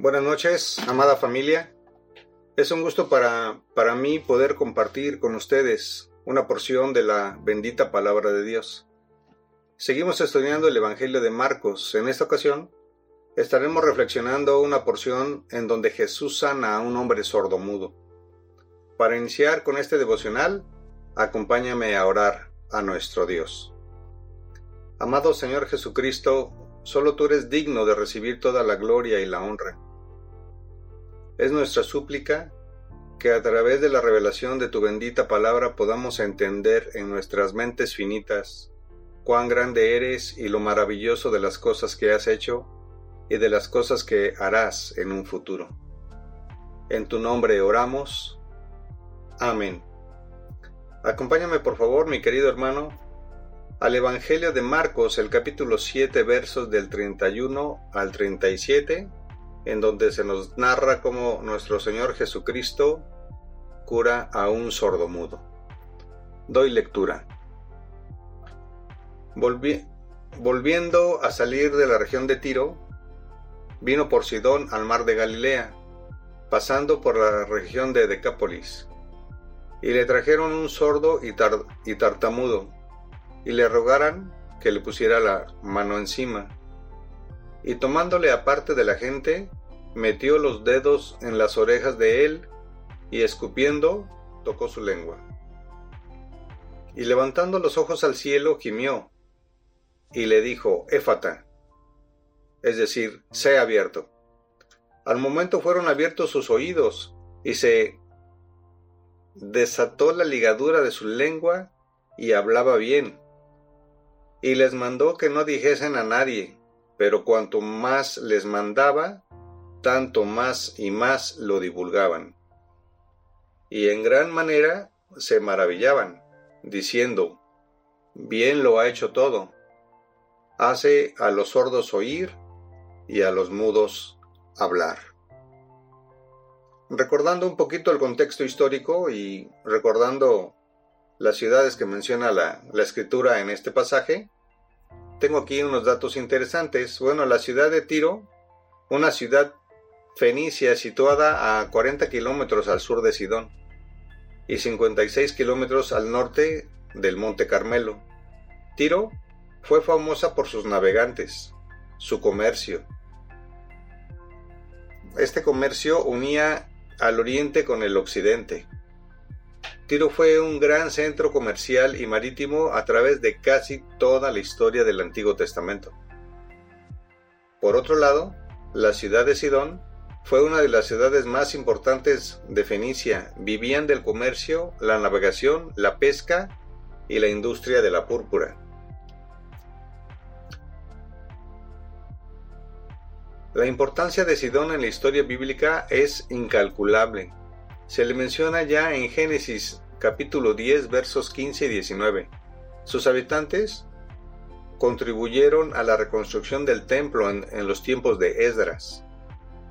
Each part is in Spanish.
Buenas noches, amada familia. Es un gusto para, para mí poder compartir con ustedes una porción de la bendita palabra de Dios. Seguimos estudiando el Evangelio de Marcos. En esta ocasión estaremos reflexionando una porción en donde Jesús sana a un hombre sordomudo. Para iniciar con este devocional, acompáñame a orar a nuestro Dios. Amado Señor Jesucristo, solo tú eres digno de recibir toda la gloria y la honra. Es nuestra súplica que a través de la revelación de tu bendita palabra podamos entender en nuestras mentes finitas cuán grande eres y lo maravilloso de las cosas que has hecho y de las cosas que harás en un futuro. En tu nombre oramos. Amén. Acompáñame por favor, mi querido hermano, al Evangelio de Marcos, el capítulo 7, versos del 31 al 37 en donde se nos narra cómo nuestro Señor Jesucristo cura a un sordomudo. Doy lectura. volviendo a salir de la región de Tiro, vino por Sidón al mar de Galilea, pasando por la región de Decápolis, y le trajeron un sordo y, y tartamudo, y le rogaran que le pusiera la mano encima y tomándole aparte de la gente, metió los dedos en las orejas de él y escupiendo tocó su lengua. Y levantando los ojos al cielo gimió y le dijo, Éfata, es decir, sé abierto. Al momento fueron abiertos sus oídos y se desató la ligadura de su lengua y hablaba bien. Y les mandó que no dijesen a nadie, pero cuanto más les mandaba, tanto más y más lo divulgaban. Y en gran manera se maravillaban, diciendo, bien lo ha hecho todo, hace a los sordos oír y a los mudos hablar. Recordando un poquito el contexto histórico y recordando las ciudades que menciona la, la escritura en este pasaje, tengo aquí unos datos interesantes. Bueno, la ciudad de Tiro, una ciudad fenicia situada a 40 kilómetros al sur de Sidón y 56 kilómetros al norte del Monte Carmelo. Tiro fue famosa por sus navegantes, su comercio. Este comercio unía al oriente con el occidente. Tiro fue un gran centro comercial y marítimo a través de casi toda la historia del Antiguo Testamento. Por otro lado, la ciudad de Sidón fue una de las ciudades más importantes de Fenicia. Vivían del comercio, la navegación, la pesca y la industria de la púrpura. La importancia de Sidón en la historia bíblica es incalculable. Se le menciona ya en Génesis capítulo 10 versos 15 y 19. Sus habitantes contribuyeron a la reconstrucción del templo en, los tiempos de Esdras.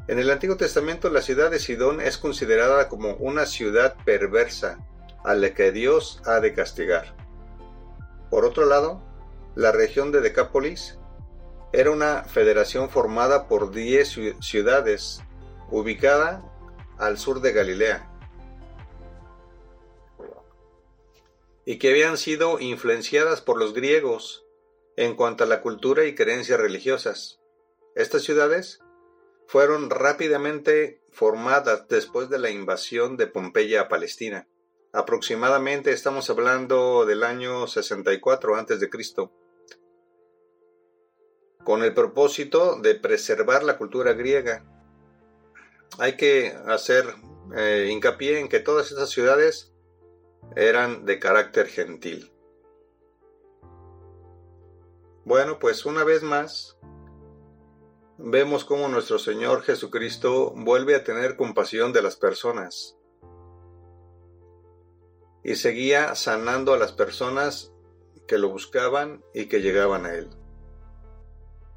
En el Antiguo Testamento la ciudad de Sidón es considerada como una ciudad perversa a la que Dios ha de castigar. Por otro lado, la región de Decápolis era una federación formada por 10 ciudades ubicada al sur de Galilea, y que habían sido influenciadas por los griegos en cuanto a la cultura y creencias religiosas. Estas ciudades fueron rápidamente formadas después de la invasión de Pompeya a Palestina. Aproximadamente estamos hablando del año 64 a.C., con el propósito de preservar la cultura griega. Hay que hacer eh, hincapié en que todas estas ciudades eran de carácter gentil. Bueno, pues una vez más, vemos cómo nuestro Señor Jesucristo vuelve a tener compasión de las personas y seguía sanando a las personas que lo buscaban y que llegaban a Él.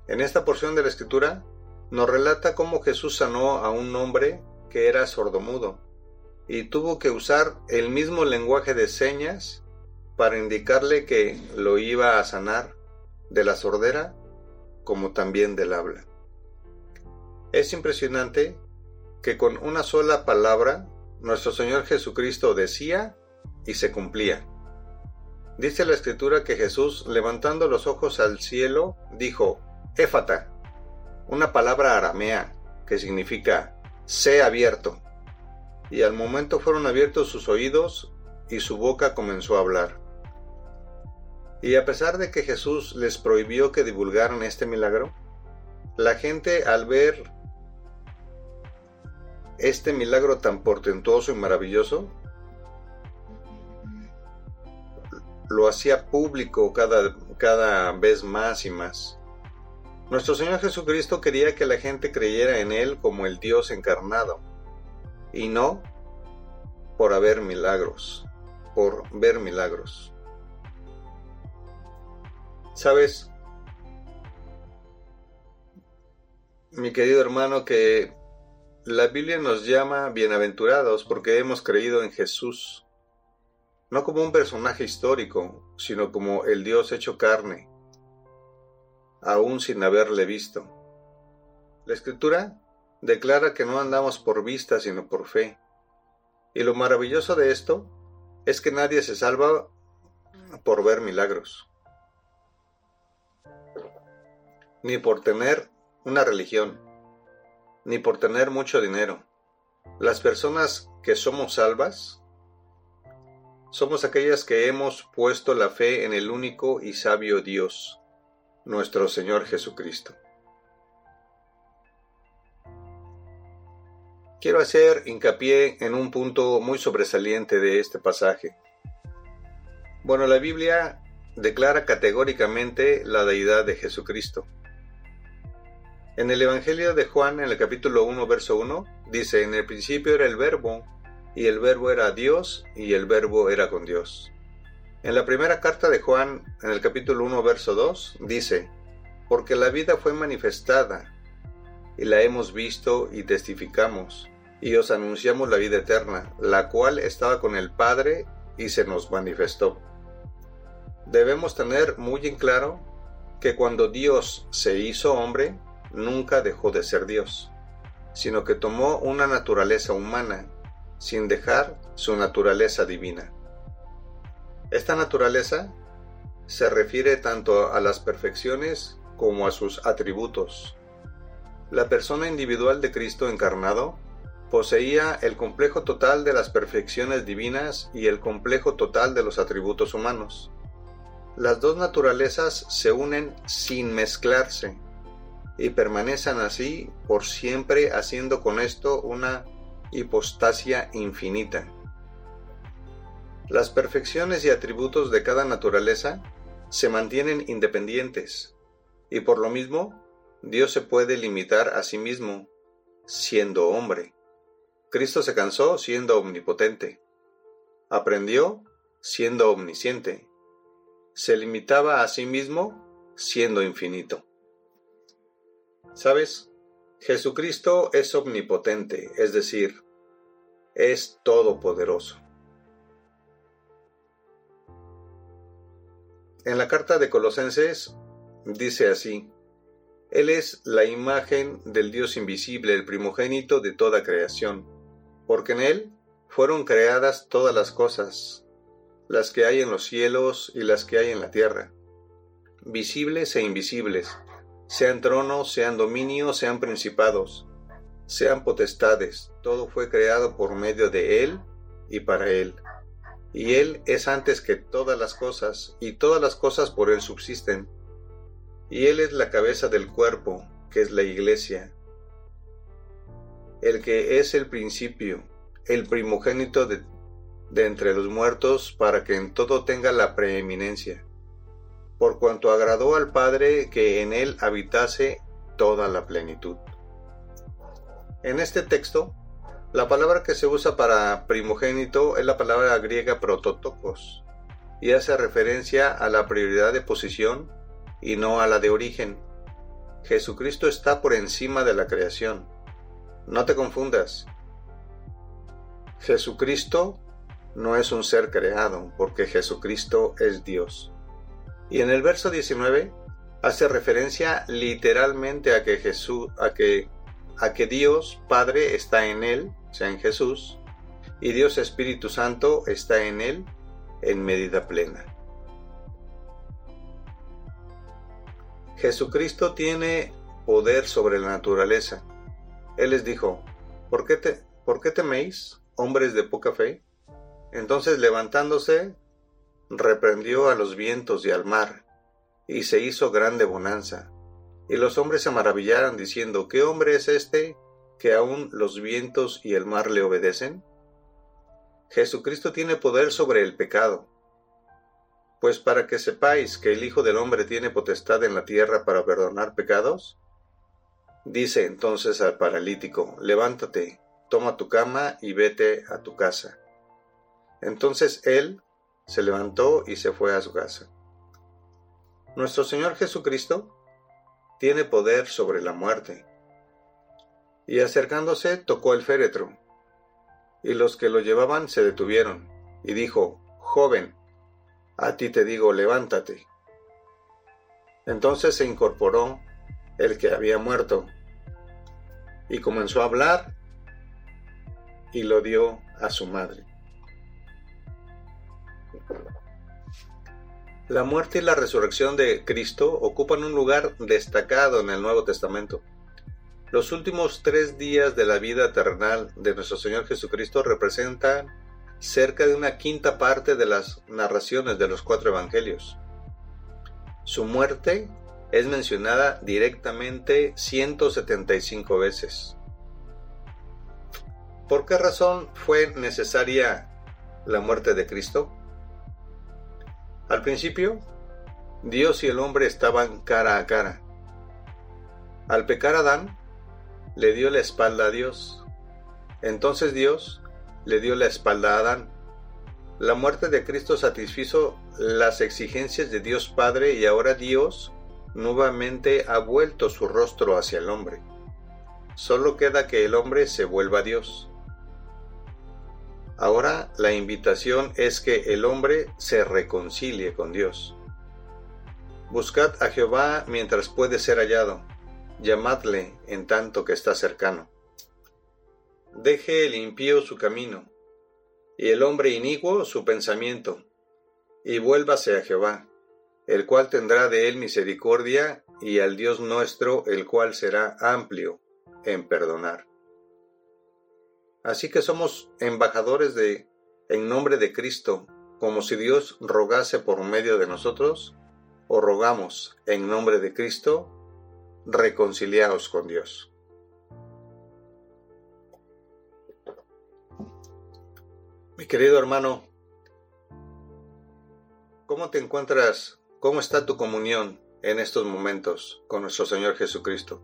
En esta porción de la Escritura nos relata cómo Jesús sanó a un hombre que era sordomudo y tuvo que usar el mismo lenguaje de señas para indicarle que lo iba a sanar de la sordera como también del habla. Es impresionante que con una sola palabra nuestro Señor Jesucristo decía y se cumplía. Dice la escritura que Jesús, levantando los ojos al cielo, dijo, Éfata, una palabra aramea que significa sé abierto. Y al momento fueron abiertos sus oídos y su boca comenzó a hablar. Y a pesar de que Jesús les prohibió que divulgaran este milagro, la gente al ver este milagro tan portentoso y maravilloso, lo hacía público cada, cada vez más y más. Nuestro Señor Jesucristo quería que la gente creyera en Él como el Dios encarnado, y no por haber milagros, por ver milagros. ¿Sabes? Mi querido hermano, que la Biblia nos llama bienaventurados porque hemos creído en Jesús, no como un personaje histórico, sino como el Dios hecho carne, aún sin haberle visto. La Escritura declara que no andamos por vista, sino por fe. Y lo maravilloso de esto es que nadie se salva por ver milagros, ni por tener una religión ni por tener mucho dinero. Las personas que somos salvas somos aquellas que hemos puesto la fe en el único y sabio Dios, nuestro Señor Jesucristo. Quiero hacer hincapié en un punto muy sobresaliente de este pasaje. Bueno, la Biblia declara categóricamente la deidad de Jesucristo. En el Evangelio de Juan, en el capítulo 1, verso 1, dice, en el principio era el verbo, y el verbo era Dios, y el verbo era con Dios. En la primera carta de Juan, en el capítulo 1, verso 2, dice, porque la vida fue manifestada, y la hemos visto y testificamos, y os anunciamos la vida eterna, la cual estaba con el Padre y se nos manifestó. Debemos tener muy en claro que cuando Dios se hizo hombre, nunca dejó de ser Dios, sino que tomó una naturaleza humana, sin dejar su naturaleza divina. Esta naturaleza se refiere tanto a las perfecciones como a sus atributos. La persona individual de Cristo encarnado poseía el complejo total de las perfecciones divinas y el complejo total de los atributos humanos. Las dos naturalezas se unen sin mezclarse y permanezcan así por siempre haciendo con esto una hipostasia infinita. Las perfecciones y atributos de cada naturaleza se mantienen independientes y por lo mismo Dios se puede limitar a sí mismo siendo hombre. Cristo se cansó siendo omnipotente. Aprendió siendo omnisciente. Se limitaba a sí mismo siendo infinito. ¿Sabes? Jesucristo es omnipotente, es decir, es todopoderoso. En la carta de Colosenses dice así, Él es la imagen del Dios invisible, el primogénito de toda creación, porque en Él fueron creadas todas las cosas, las que hay en los cielos y las que hay en la tierra, visibles e invisibles sean tronos, sean dominios, sean principados, sean potestades, todo fue creado por medio de Él y para Él. Y Él es antes que todas las cosas, y todas las cosas por Él subsisten. Y Él es la cabeza del cuerpo, que es la iglesia. El que es el principio, el primogénito de, de entre los muertos, para que en todo tenga la preeminencia por cuanto agradó al Padre que en él habitase toda la plenitud. En este texto, la palabra que se usa para primogénito es la palabra griega prototokos y hace referencia a la prioridad de posición y no a la de origen. Jesucristo está por encima de la creación. No te confundas. Jesucristo no es un ser creado, porque Jesucristo es Dios. Y en el verso 19 hace referencia literalmente a que Jesús, a a Dios Padre está en él, sea, en Jesús, y Dios Espíritu Santo está en él en medida plena. Jesucristo tiene poder sobre la naturaleza. Él les dijo, ¿por qué, te, ¿por qué teméis, hombres de poca fe? Entonces levantándose, reprendió a los vientos y al mar, y se hizo grande bonanza. Y los hombres se maravillaron diciendo, ¿qué hombre es este que aún los vientos y el mar le obedecen? Jesucristo tiene poder sobre el pecado. Pues para que sepáis que el Hijo del Hombre tiene potestad en la tierra para perdonar pecados, dice entonces al paralítico, levántate, toma tu cama y vete a tu casa. Entonces él se levantó y se fue a su casa. Nuestro Señor Jesucristo tiene poder sobre la muerte. Y acercándose tocó el féretro, y los que lo llevaban se detuvieron, y dijo, Joven, a ti te digo, levántate. Entonces se incorporó el que había muerto, y comenzó a hablar, y lo dio a su madre. La muerte y la resurrección de Cristo ocupan un lugar destacado en el Nuevo Testamento. Los últimos tres días de la vida terrenal de nuestro Señor Jesucristo representan cerca de una quinta parte de las narraciones de los cuatro evangelios. Su muerte es mencionada directamente 175 veces. ¿Por qué razón fue necesaria la muerte de Cristo? Al principio, Dios y el hombre estaban cara a cara. Al pecar Adán, le dio la espalda a Dios. Entonces Dios le dio la espalda a Adán. La muerte de Cristo satisfizo las exigencias de Dios Padre y ahora Dios nuevamente ha vuelto su rostro hacia el hombre. Solo queda que el hombre se vuelva a Dios. Ahora la invitación es que el hombre se reconcilie con Dios. Buscad a Jehová mientras puede ser hallado, llamadle en tanto que está cercano. Deje el impío su camino, y el hombre inicuo su pensamiento, y vuélvase a Jehová, el cual tendrá de él misericordia, y al Dios nuestro, el cual será amplio en perdonar. Así que somos embajadores de en nombre de Cristo, como si Dios rogase por medio de nosotros, o rogamos en nombre de Cristo, reconciliaos con Dios. Mi querido hermano, ¿cómo te encuentras? ¿Cómo está tu comunión en estos momentos con nuestro Señor Jesucristo?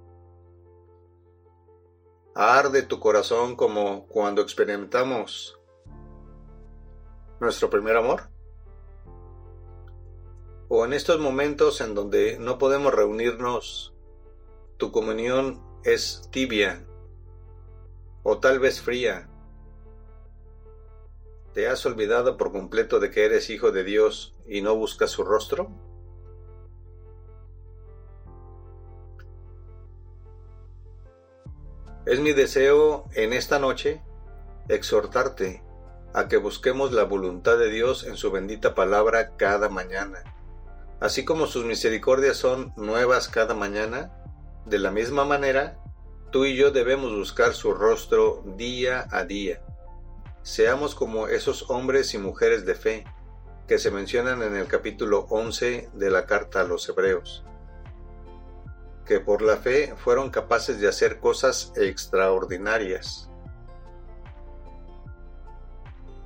arde tu corazón como cuando experimentamos nuestro primer amor? ¿O en estos momentos en donde no podemos reunirnos, tu comunión es tibia o tal vez fría? ¿Te has olvidado por completo de que eres hijo de Dios y no buscas su rostro? Es mi deseo en esta noche exhortarte a que busquemos la voluntad de Dios en su bendita palabra cada mañana. Así como sus misericordias son nuevas cada mañana, de la misma manera, tú y yo debemos buscar su rostro día a día. Seamos como esos hombres y mujeres de fe que se mencionan en el capítulo 11 de la carta a los Hebreos que por la fe fueron capaces de hacer cosas extraordinarias.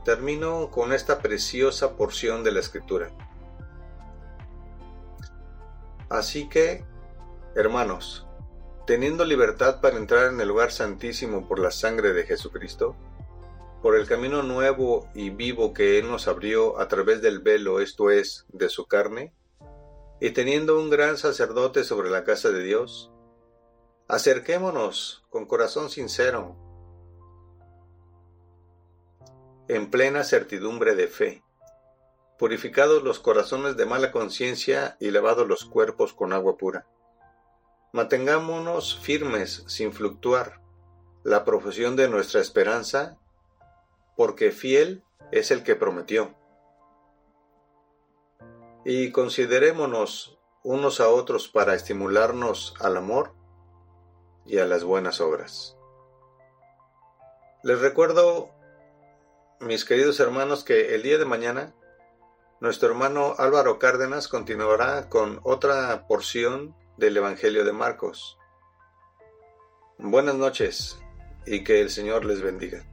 Termino con esta preciosa porción de la escritura. Así que, hermanos, teniendo libertad para entrar en el lugar santísimo por la sangre de Jesucristo, por el camino nuevo y vivo que Él nos abrió a través del velo, esto es, de su carne, y teniendo un gran sacerdote sobre la casa de Dios, acerquémonos con corazón sincero, en plena certidumbre de fe, purificados los corazones de mala conciencia y lavados los cuerpos con agua pura. Mantengámonos firmes sin fluctuar la profesión de nuestra esperanza, porque fiel es el que prometió. Y considerémonos unos a otros para estimularnos al amor y a las buenas obras. Les recuerdo, mis queridos hermanos, que el día de mañana nuestro hermano Álvaro Cárdenas continuará con otra porción del Evangelio de Marcos. Buenas noches y que el Señor les bendiga.